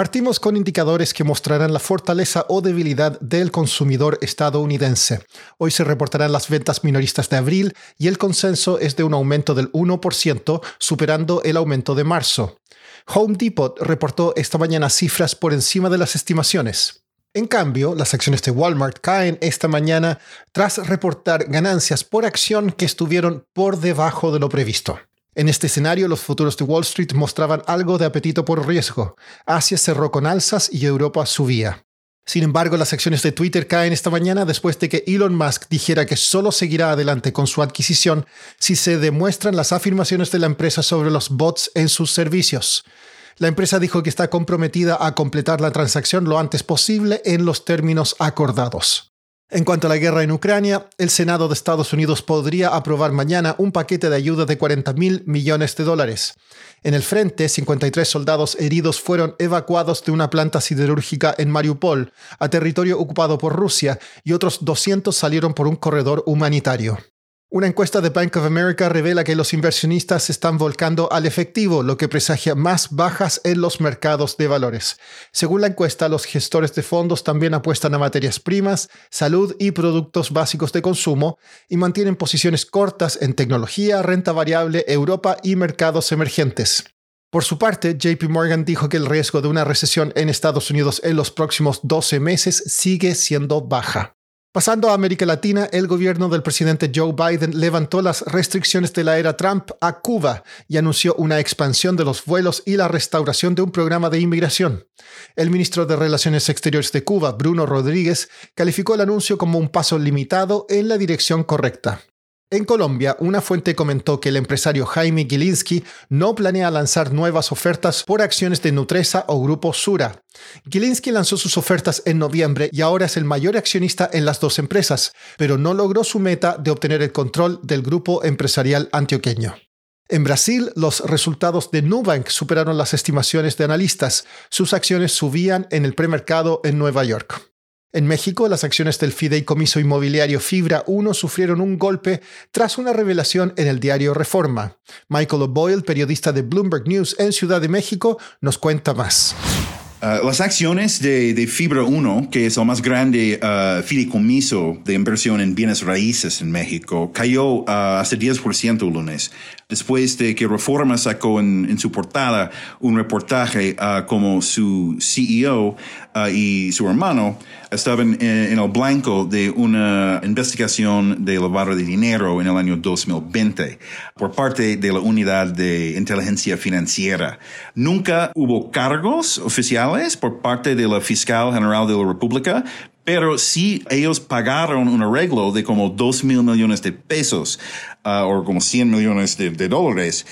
Partimos con indicadores que mostrarán la fortaleza o debilidad del consumidor estadounidense. Hoy se reportarán las ventas minoristas de abril y el consenso es de un aumento del 1%, superando el aumento de marzo. Home Depot reportó esta mañana cifras por encima de las estimaciones. En cambio, las acciones de Walmart caen esta mañana tras reportar ganancias por acción que estuvieron por debajo de lo previsto. En este escenario, los futuros de Wall Street mostraban algo de apetito por riesgo. Asia cerró con alzas y Europa subía. Sin embargo, las acciones de Twitter caen esta mañana después de que Elon Musk dijera que solo seguirá adelante con su adquisición si se demuestran las afirmaciones de la empresa sobre los bots en sus servicios. La empresa dijo que está comprometida a completar la transacción lo antes posible en los términos acordados. En cuanto a la guerra en Ucrania, el Senado de Estados Unidos podría aprobar mañana un paquete de ayuda de 40 mil millones de dólares. En el frente, 53 soldados heridos fueron evacuados de una planta siderúrgica en Mariupol, a territorio ocupado por Rusia, y otros 200 salieron por un corredor humanitario. Una encuesta de Bank of America revela que los inversionistas están volcando al efectivo, lo que presagia más bajas en los mercados de valores. Según la encuesta, los gestores de fondos también apuestan a materias primas, salud y productos básicos de consumo y mantienen posiciones cortas en tecnología, renta variable, Europa y mercados emergentes. Por su parte, JP Morgan dijo que el riesgo de una recesión en Estados Unidos en los próximos 12 meses sigue siendo baja. Pasando a América Latina, el gobierno del presidente Joe Biden levantó las restricciones de la era Trump a Cuba y anunció una expansión de los vuelos y la restauración de un programa de inmigración. El ministro de Relaciones Exteriores de Cuba, Bruno Rodríguez, calificó el anuncio como un paso limitado en la dirección correcta. En Colombia, una fuente comentó que el empresario Jaime Gilinski no planea lanzar nuevas ofertas por acciones de Nutresa o Grupo Sura. Gilinski lanzó sus ofertas en noviembre y ahora es el mayor accionista en las dos empresas, pero no logró su meta de obtener el control del grupo empresarial antioqueño. En Brasil, los resultados de Nubank superaron las estimaciones de analistas. Sus acciones subían en el premercado en Nueva York. En México, las acciones del fideicomiso inmobiliario Fibra 1 sufrieron un golpe tras una revelación en el diario Reforma. Michael O'Boyle, periodista de Bloomberg News en Ciudad de México, nos cuenta más. Uh, las acciones de, Fibra 1, que es el más grande uh, fideicomiso de inversión en bienes raíces en México, cayó uh, hasta 10% el lunes, después de que Reforma sacó en, su portada un reportaje como su CEO y su hermano estaban en, el blanco de una investigación de lavado de dinero en el año 2020 por parte de la unidad de inteligencia financiera. Nunca hubo cargos oficiales por parte de la fiscal general de la República, pero sí ellos pagaron un arreglo de como 2 mil millones de pesos uh, o como 100 millones de, dólares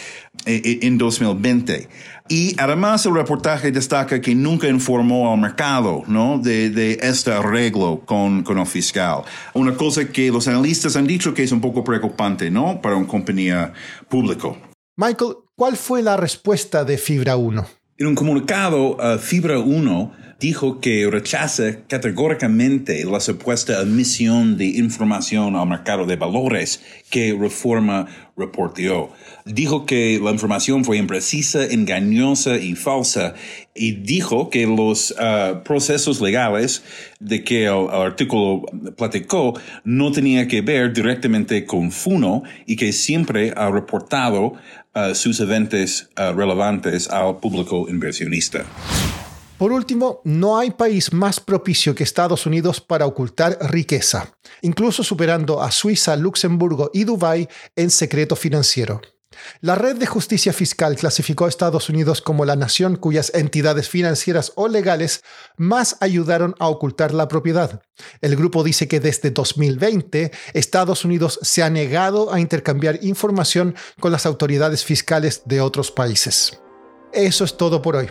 eh, eh, en 2020. Y además el reportaje destaca que nunca informó al mercado ¿no? de, de este arreglo con, con el fiscal. Una cosa que los analistas han dicho que es un poco preocupante ¿no? para una compañía pública. Michael, ¿cuál fue la respuesta de Fibra 1? En un comunicado, uh, Fibra 1 dijo que rechaza categóricamente la supuesta admisión de información al mercado de valores que Reforma reportó. Dijo que la información fue imprecisa, engañosa y falsa y dijo que los uh, procesos legales de que el, artículo platicó no tenía que ver directamente con Funo y que siempre ha reportado uh, sus eventos uh, relevantes al público inversionista. Por último, no hay país más propicio que Estados Unidos para ocultar riqueza, incluso superando a Suiza, Luxemburgo y Dubái en secreto financiero. La Red de Justicia Fiscal clasificó a Estados Unidos como la nación cuyas entidades financieras o legales más ayudaron a ocultar la propiedad. El grupo dice que desde 2020 Estados Unidos se ha negado a intercambiar información con las autoridades fiscales de otros países. Eso es todo por hoy.